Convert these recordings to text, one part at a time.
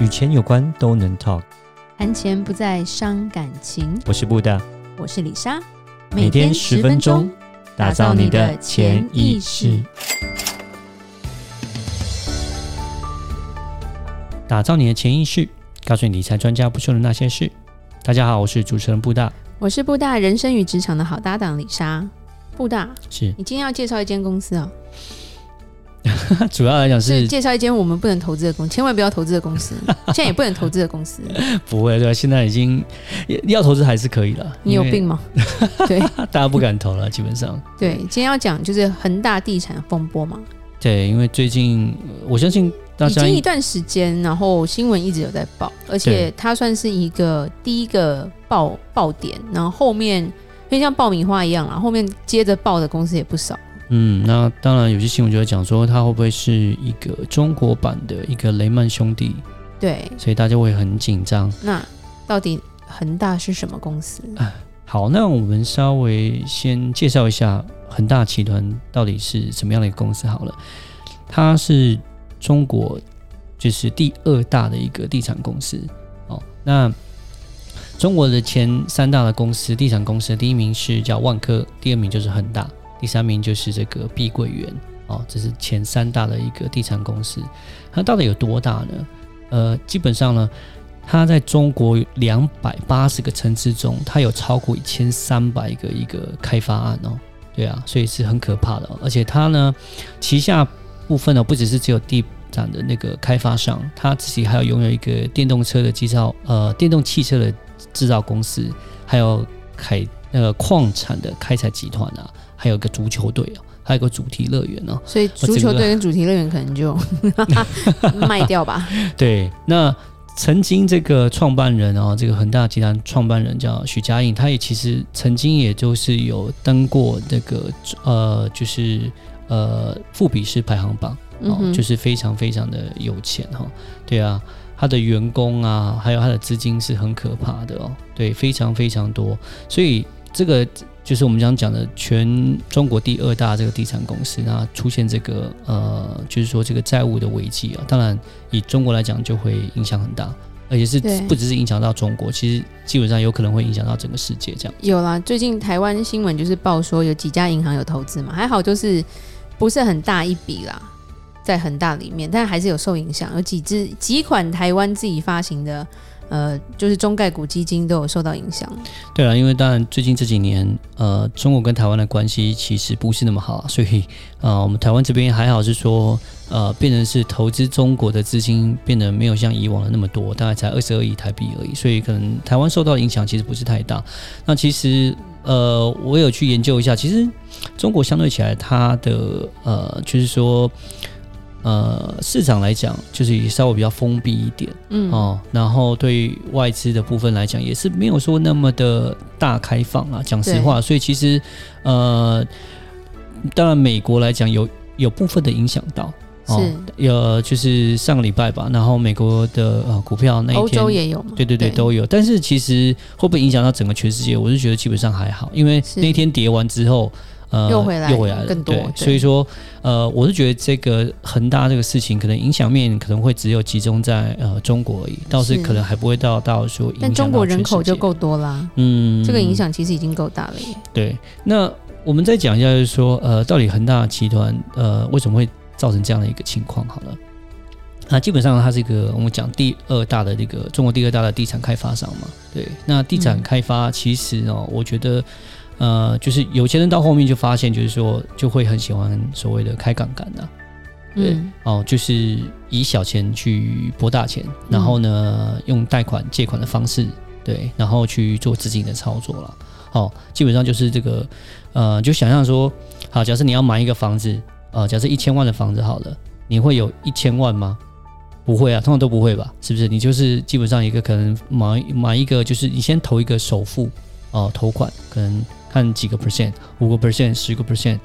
与钱有关都能 talk，谈钱不再伤感情。我是布大，我是李莎，每天十分钟，打造你的潜意识，打造你的潜意识，告诉你理财专家不说的那些事。大家好，我是主持人布大，我是布大人生与职场的好搭档李莎。布大，是你今天要介绍一间公司啊、哦？主要来讲是，介绍一间我们不能投资的公司，千万不要投资的公司，现在也不能投资的公司。不会，对，现在已经要投资还是可以了。你有病吗？对，大家不敢投了，基本上。对，今天要讲就是恒大地产风波嘛。对，因为最近我相信大家已经一段时间，然后新闻一直有在报，而且它算是一个第一个爆爆点，然后后面因为像爆米花一样啦，后面接着爆的公司也不少。嗯，那当然有些新闻就会讲说，它会不会是一个中国版的一个雷曼兄弟？对，所以大家会很紧张。那到底恒大是什么公司？好，那我们稍微先介绍一下恒大集团到底是什么样的一个公司好了。它是中国就是第二大的一个地产公司哦。那中国的前三大的公司，地产公司，第一名是叫万科，第二名就是恒大。第三名就是这个碧桂园哦，这是前三大的一个地产公司。它到底有多大呢？呃，基本上呢，它在中国两百八十个城市中，它有超过一千三百个一个开发案哦。对啊，所以是很可怕的哦。而且它呢，旗下部分呢，不只是只有地产的那个开发商，它自己还有拥有一个电动车的制造，呃，电动汽车的制造公司，还有开那个矿产的开采集团啊。还有个足球队啊，还有个主题乐园哦，所以足球队跟主题乐园可能就 卖掉吧。对，那曾经这个创办人啊，这个恒大集团创办人叫许家印，他也其实曾经也就是有登过那个呃，就是呃富比士排行榜哦，嗯、就是非常非常的有钱哈、哦。对啊，他的员工啊，还有他的资金是很可怕的哦，对，非常非常多，所以这个。就是我们讲讲的全中国第二大这个地产公司，那出现这个呃，就是说这个债务的危机啊，当然以中国来讲就会影响很大，而且是不只是影响到中国，其实基本上有可能会影响到整个世界这样。有啦，最近台湾新闻就是报说有几家银行有投资嘛，还好就是不是很大一笔啦，在恒大里面，但还是有受影响，有几只几款台湾自己发行的。呃，就是中概股基金都有受到影响。对啊，因为当然最近这几年，呃，中国跟台湾的关系其实不是那么好，所以呃，我们台湾这边还好是说，呃，变成是投资中国的资金变得没有像以往的那么多，大概才二十二亿台币而已，所以可能台湾受到影响其实不是太大。那其实呃，我有去研究一下，其实中国相对起来，它的呃，就是说。呃，市场来讲，就是也稍微比较封闭一点，嗯哦，然后对于外资的部分来讲，也是没有说那么的大开放啊。讲实话，所以其实呃，当然美国来讲有有部分的影响到，哦、是有就是上个礼拜吧，然后美国的呃股票那一天，欧洲也有吗？对对对，对都有。但是其实会不会影响到整个全世界？我是觉得基本上还好，因为那天跌完之后。呃，又回来，又回来了，更多。对，所以说，呃，我是觉得这个恒大这个事情，可能影响面可能会只有集中在呃中国而已，倒是可能还不会到到说。但中国人口就够多啦，嗯，这个影响其实已经够大了耶。对，那我们再讲一下，就是说，呃，到底恒大集团呃为什么会造成这样的一个情况？好了，那基本上它是一个我们讲第二大的这个中国第二大的地产开发商嘛。对，那地产开发其实哦，我觉得。呃，就是有些人到后面就发现，就是说就会很喜欢所谓的开杠杆的，对、嗯、哦，就是以小钱去博大钱，然后呢，嗯、用贷款借款的方式，对，然后去做资金的操作了。哦，基本上就是这个，呃，就想象说，好，假设你要买一个房子，呃，假设一千万的房子好了，你会有一千万吗？不会啊，通常都不会吧？是不是？你就是基本上一个可能买买一个，就是你先投一个首付，哦、呃，头款可能。看几个 percent，五个 percent，十个 percent，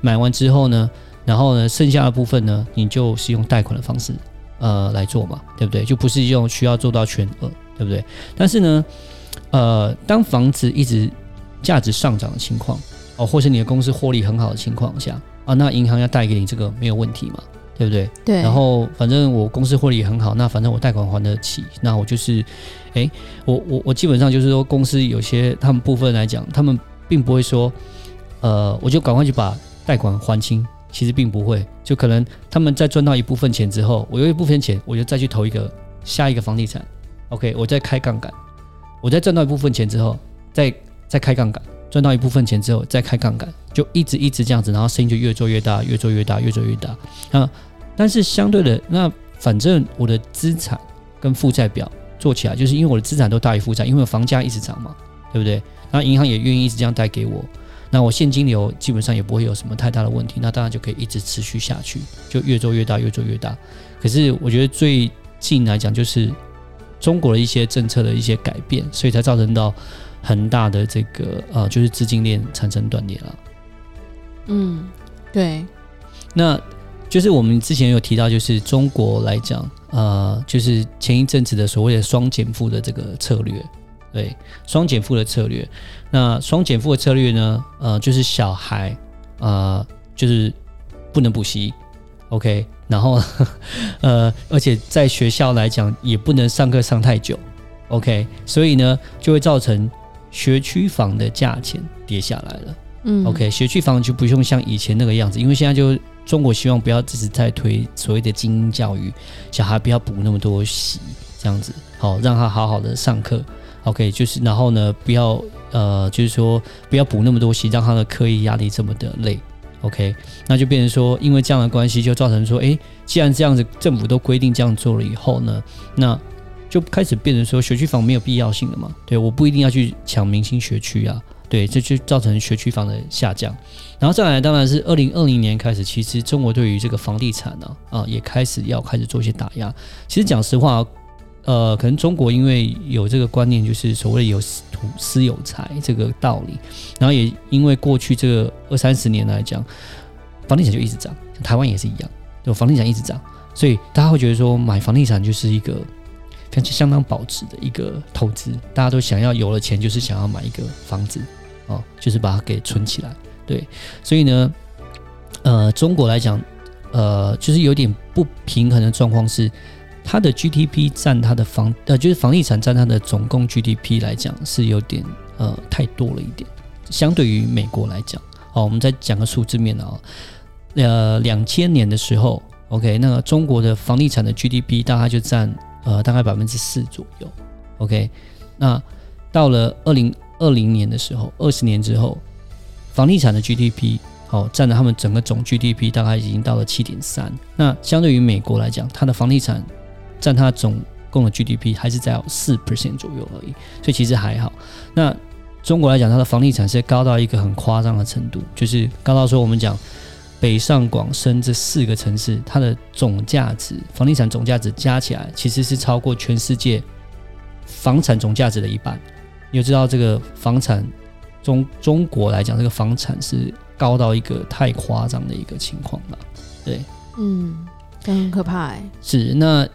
买完之后呢，然后呢，剩下的部分呢，你就是用贷款的方式，呃，来做嘛，对不对？就不是用需要做到全额，对不对？但是呢，呃，当房子一直价值上涨的情况，哦，或是你的公司获利很好的情况下，啊，那银行要贷给你这个没有问题嘛，对不对？对。然后反正我公司获利也很好，那反正我贷款还得起，那我就是，哎，我我我基本上就是说，公司有些他们部分来讲，他们并不会说，呃，我就赶快去把贷款还清，其实并不会，就可能他们在赚到一部分钱之后，我有一部分钱，我就再去投一个下一个房地产，OK，我再开杠杆，我再赚到一部分钱之后，再再开杠杆。赚到一部分钱之后，再开杠杆，就一直一直这样子，然后生意就越做越大，越做越大，越做越大。啊，但是相对的，那反正我的资产跟负债表做起来，就是因为我的资产都大于负债，因为房价一直涨嘛，对不对？那银行也愿意一直这样贷给我，那我现金流基本上也不会有什么太大的问题，那当然就可以一直持续下去，就越做越大，越做越大。可是我觉得最近来讲，就是中国的一些政策的一些改变，所以才造成到。很大的这个呃，就是资金链产生断裂了。嗯，对。那就是我们之前有提到，就是中国来讲，呃，就是前一阵子的所谓的双减负的这个策略，对，双减负的策略。那双减负的策略呢，呃，就是小孩呃，就是不能补习，OK，然后呃，而且在学校来讲也不能上课上太久，OK，所以呢，就会造成。学区房的价钱跌下来了，嗯，OK，学区房就不用像以前那个样子，因为现在就中国希望不要只是在推所谓的精英教育，小孩不要补那么多习，这样子，好，让他好好的上课，OK，就是然后呢，不要呃，就是说不要补那么多习，让他的课业压力这么的累，OK，那就变成说，因为这样的关系，就造成说，诶，既然这样子，政府都规定这样做了以后呢，那。就开始变成说学区房没有必要性了嘛？对，我不一定要去抢明星学区啊。对，这就造成学区房的下降。然后再来，当然是二零二零年开始，其实中国对于这个房地产呢，啊，也开始要开始做一些打压。其实讲实话，呃，可能中国因为有这个观念，就是所谓有土私有财这个道理，然后也因为过去这个二三十年来讲，房地产就一直涨，台湾也是一样，就房地产一直涨，所以大家会觉得说买房地产就是一个非常。相当保值的一个投资，大家都想要有了钱，就是想要买一个房子哦，就是把它给存起来。对，所以呢，呃，中国来讲，呃，就是有点不平衡的状况是，它的 GDP 占它的房呃，就是房地产占它的总共 GDP 来讲是有点呃太多了一点，相对于美国来讲。好，我们再讲个数字面啊，呃，两千年的时候，OK，那中国的房地产的 GDP 大概就占。呃，大概百分之四左右，OK。那到了二零二零年的时候，二十年之后，房地产的 GDP 好、占了他们整个总 GDP 大概已经到了七点三。那相对于美国来讲，它的房地产占它总共的 GDP 还是在四 percent 左右而已，所以其实还好。那中国来讲，它的房地产是高到一个很夸张的程度，就是高到说我们讲。北上广深这四个城市，它的总价值，房地产总价值加起来，其实是超过全世界房产总价值的一半。你就知道这个房产中中国来讲，这个房产是高到一个太夸张的一个情况了。对，嗯，这很可怕哎。是，那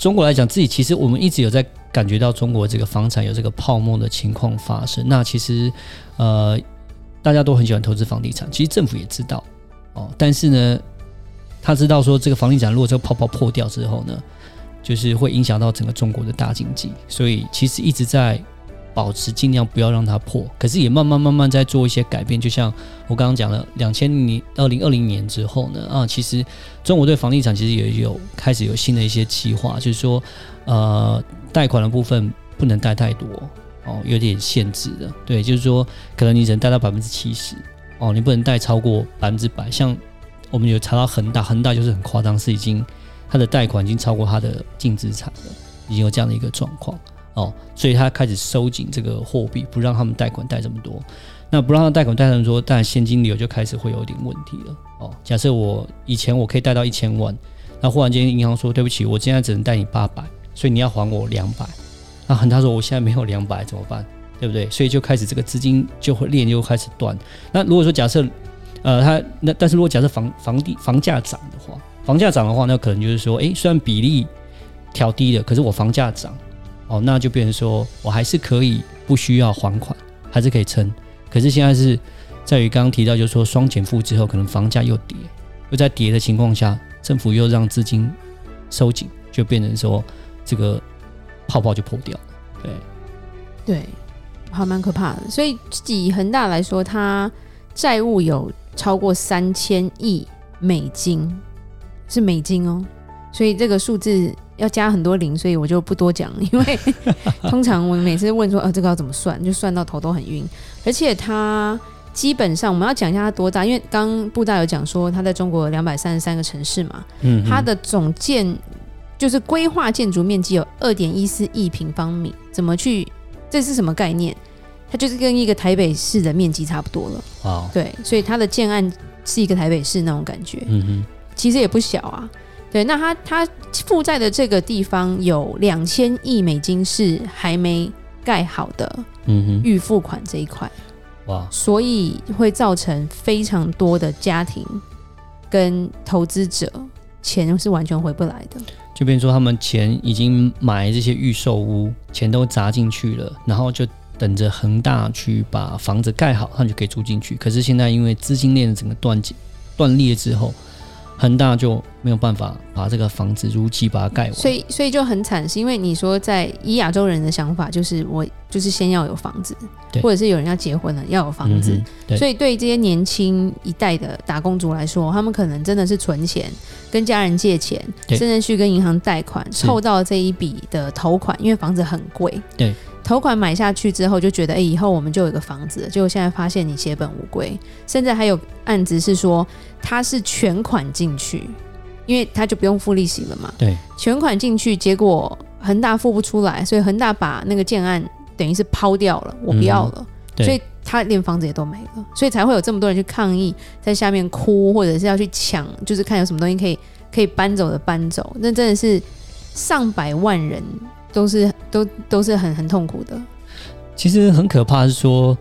中国来讲，自己其实我们一直有在感觉到中国这个房产有这个泡沫的情况发生。那其实呃，大家都很喜欢投资房地产，其实政府也知道。哦，但是呢，他知道说这个房地产如果这个泡泡破掉之后呢，就是会影响到整个中国的大经济，所以其实一直在保持尽量不要让它破，可是也慢慢慢慢在做一些改变。就像我刚刚讲了，两千年二零二零年之后呢，啊，其实中国对房地产其实也有开始有新的一些计划，就是说，呃，贷款的部分不能贷太多哦，有点限制的，对，就是说可能你只能贷到百分之七十。哦，你不能贷超过百分之百。像我们有查到恒大，恒大就是很夸张，是已经它的贷款已经超过它的净资产了，已经有这样的一个状况。哦，所以他开始收紧这个货币，不让他们贷款贷这么多。那不让他贷款贷这么多，但现金流就开始会有点问题了。哦，假设我以前我可以贷到一千万，那忽然间银行说对不起，我现在只能贷你八百，所以你要还我两百。那很他说我现在没有两百怎么办？对不对？所以就开始这个资金就会链就开始断。那如果说假设，呃，他那但是如果假设房房地房价涨的话，房价涨的话，那可能就是说，诶，虽然比例调低了，可是我房价涨，哦，那就变成说我还是可以不需要还款，还是可以撑。可是现在是在于刚刚提到，就是说双减负之后，可能房价又跌，又在跌的情况下，政府又让资金收紧，就变成说这个泡泡就破掉了。对，对，还蛮可怕的。所以以恒大来说，它债务有超过三千亿美金，是美金哦。所以这个数字要加很多零，所以我就不多讲，因为 通常我每次问说，呃，这个要怎么算，就算到头都很晕。而且它基本上我们要讲一下它多大，因为刚布大有讲说，它在中国两百三十三个城市嘛，嗯，它的总建就是规划建筑面积有二点一四亿平方米，怎么去？这是什么概念？它就是跟一个台北市的面积差不多了。哦，对，所以它的建案是一个台北市那种感觉，嗯哼，其实也不小啊。对，那他他负债的这个地方有两千亿美金是还没盖好的，嗯哼，预付款这一块，哇，所以会造成非常多的家庭跟投资者钱是完全回不来的。就比如说他们钱已经买这些预售屋，钱都砸进去了，然后就等着恒大去把房子盖好，他们就可以住进去。可是现在因为资金链的整个断解断裂之后。恒大就没有办法把这个房子如期把它盖完，所以所以就很惨，是因为你说在以亚洲人的想法，就是我就是先要有房子，或者是有人要结婚了要有房子，嗯、所以对这些年轻一代的打工族来说，他们可能真的是存钱，跟家人借钱，甚至去跟银行贷款，凑到这一笔的头款，因为房子很贵，对。头款买下去之后，就觉得哎、欸，以后我们就有一个房子了。结果现在发现你血本无归，甚至还有案子是说他是全款进去，因为他就不用付利息了嘛。对，全款进去，结果恒大付不出来，所以恒大把那个建案等于是抛掉了，我不要了，嗯、所以他连房子也都没了，所以才会有这么多人去抗议，在下面哭，或者是要去抢，就是看有什么东西可以可以搬走的搬走。那真的是上百万人。都是都都是很很痛苦的。其实很可怕是说，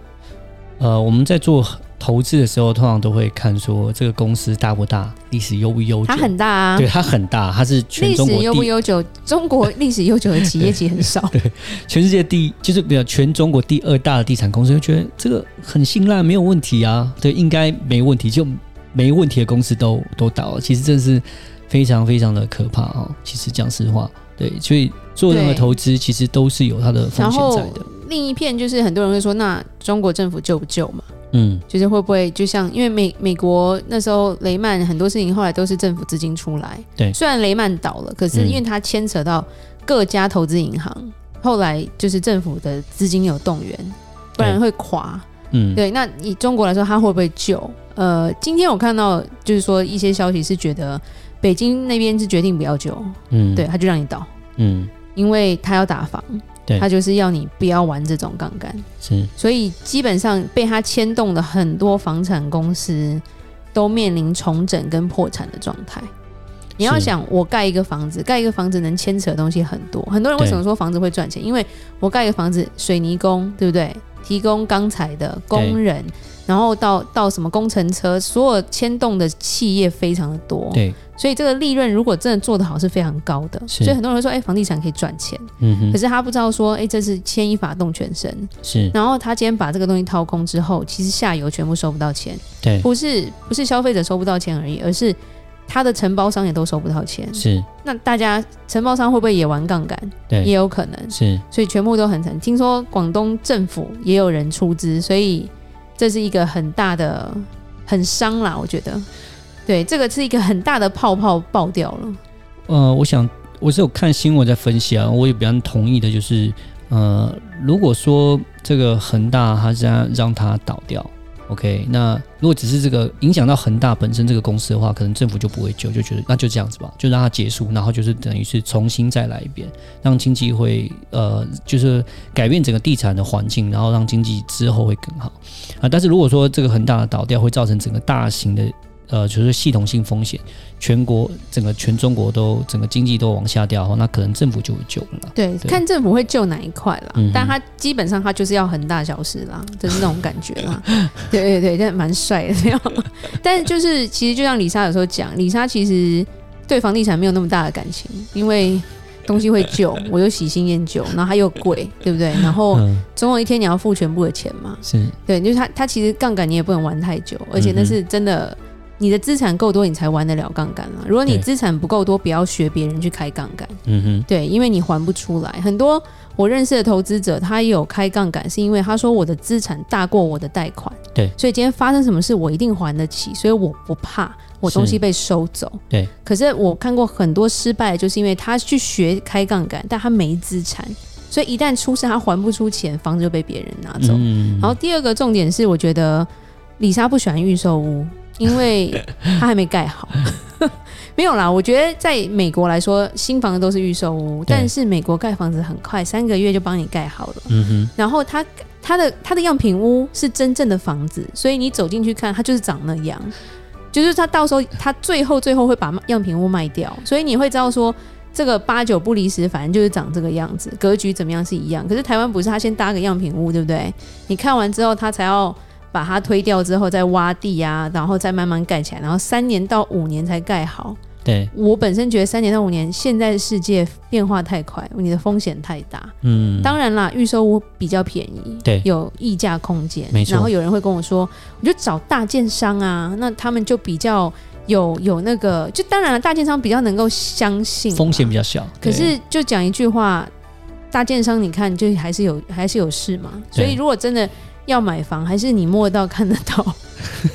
呃，我们在做投资的时候，通常都会看说这个公司大不大，历史悠不悠久。它很大啊，对，它很大，它是全中国历史悠不悠久？中国历史悠久的企业其实很少。对，全世界第一就是比较全中国第二大的地产公司，就觉得这个很信赖，没有问题啊，对，应该没问题，就没问题的公司都都倒了。其实这是非常非常的可怕哦。其实讲实话。对，所以做任何投资其实都是有它的风险在的。另一片就是很多人会说，那中国政府救不救嘛？嗯，就是会不会就像因为美美国那时候雷曼很多事情后来都是政府资金出来。对，虽然雷曼倒了，可是因为它牵扯到各家投资银行，嗯，后来就是政府的资金有动员，不然会垮。嗯，对。那以中国来说，它会不会救？呃，今天我看到就是说一些消息是觉得。北京那边是决定不要救，嗯，对，他就让你倒，嗯，因为他要打房，对，他就是要你不要玩这种杠杆，是，所以基本上被他牵动的很多房产公司都面临重整跟破产的状态。你要想，我盖一个房子，盖一个房子能牵扯的东西很多，很多人为什么说房子会赚钱？因为我盖一个房子，水泥工对不对？提供钢材的工人。然后到到什么工程车，所有牵动的企业非常的多，对，所以这个利润如果真的做得好是非常高的，所以很多人说，哎，房地产可以赚钱，嗯哼，可是他不知道说，哎，这是牵一发动全身，是，然后他今天把这个东西掏空之后，其实下游全部收不到钱，对，不是不是消费者收不到钱而已，而是他的承包商也都收不到钱，是，那大家承包商会不会也玩杠杆？对，也有可能，是，所以全部都很惨。听说广东政府也有人出资，所以。这是一个很大的很伤啦，我觉得，对，这个是一个很大的泡泡爆掉了。呃，我想我是有看新闻在分析啊，我也比较同意的，就是呃，如果说这个恒大它这样让它倒掉。OK，那如果只是这个影响到恒大本身这个公司的话，可能政府就不会救，就觉得那就这样子吧，就让它结束，然后就是等于是重新再来一遍，让经济会呃，就是改变整个地产的环境，然后让经济之后会更好啊。但是如果说这个恒大的倒掉会造成整个大型的。呃，就是系统性风险，全国整个全中国都整个经济都往下掉那可能政府就会救了。对，对看政府会救哪一块啦。嗯、但他基本上他就是要恒大消失啦，就是那种感觉啦。对对对，但蛮帅的这样。但是就是其实就像李莎有时候讲，李莎其实对房地产没有那么大的感情，因为东西会旧，我又喜新厌旧，然后它又贵，对不对？然后总有一天你要付全部的钱嘛。是对，就是他他其实杠杆你也不能玩太久，而且那是真的。你的资产够多，你才玩得了杠杆啊。如果你资产不够多，不要学别人去开杠杆。嗯哼，对，因为你还不出来。很多我认识的投资者，他也有开杠杆，是因为他说我的资产大过我的贷款。对，所以今天发生什么事，我一定还得起，所以我不怕我东西被收走。对，可是我看过很多失败，就是因为他去学开杠杆，但他没资产，所以一旦出事，他还不出钱，房子就被别人拿走。嗯，然后第二个重点是，我觉得李莎不喜欢预售屋。因为它还没盖好，没有啦。我觉得在美国来说，新房子都是预售屋，但是美国盖房子很快，三个月就帮你盖好了。嗯哼。然后它它的它的样品屋是真正的房子，所以你走进去看，它就是长那样。就是它到时候它最后最后会把样品屋卖掉，所以你会知道说这个八九不离十，反正就是长这个样子，格局怎么样是一样。可是台湾不是，他先搭个样品屋，对不对？你看完之后，他才要。把它推掉之后，再挖地啊，然后再慢慢盖起来，然后三年到五年才盖好。对，我本身觉得三年到五年，现在的世界变化太快，你的风险太大。嗯，当然啦，预售屋比较便宜，对，有溢价空间。没错。然后有人会跟我说，我就找大建商啊，那他们就比较有有那个，就当然了，大建商比较能够相信，风险比较小。可是就讲一句话，大建商你看就还是有还是有事嘛。所以如果真的。要买房还是你摸得到看得到？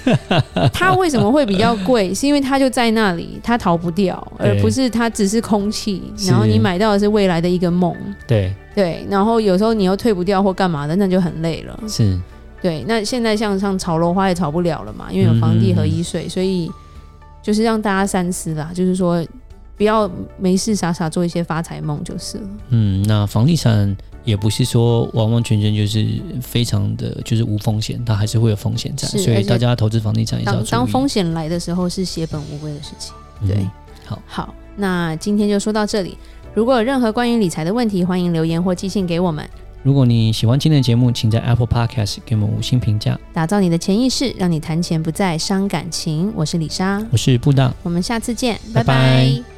它为什么会比较贵？是因为它就在那里，它逃不掉，而不是它只是空气。然后你买到的是未来的一个梦。对对，然后有时候你又退不掉或干嘛的，那就很累了。是，对。那现在像像炒楼花也炒不了了嘛，因为有房地合一税，所以就是让大家三思啦，就是说不要没事傻傻做一些发财梦就是了。嗯，那房地产。也不是说完完全全就是非常的就是无风险，它还是会有风险在，所以大家投资房地产也是要注意。当风险来的时候，是血本无归的事情。对，嗯、好，好，那今天就说到这里。如果有任何关于理财的问题，欢迎留言或寄信给我们。如果你喜欢今天的节目，请在 Apple Podcast 给我们五星评价。打造你的潜意识，让你谈钱不再伤感情。我是李莎，我是布大，我们下次见，拜拜。拜拜。